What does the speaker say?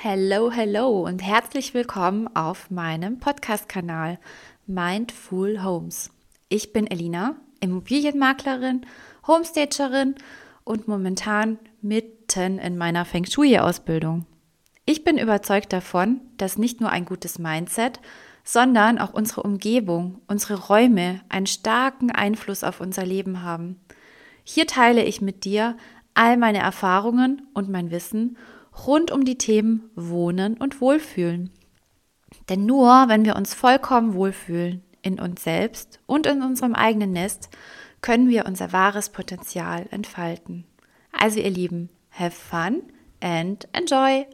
Hello, hello und herzlich willkommen auf meinem Podcast-Kanal Mindful Homes. Ich bin Elina, Immobilienmaklerin, Homestagerin und momentan mitten in meiner Feng Shui-Ausbildung. Ich bin überzeugt davon, dass nicht nur ein gutes Mindset, sondern auch unsere Umgebung, unsere Räume einen starken Einfluss auf unser Leben haben. Hier teile ich mit dir all meine Erfahrungen und mein Wissen rund um die Themen Wohnen und Wohlfühlen. Denn nur wenn wir uns vollkommen wohlfühlen in uns selbst und in unserem eigenen Nest, können wir unser wahres Potenzial entfalten. Also ihr Lieben, have fun and enjoy!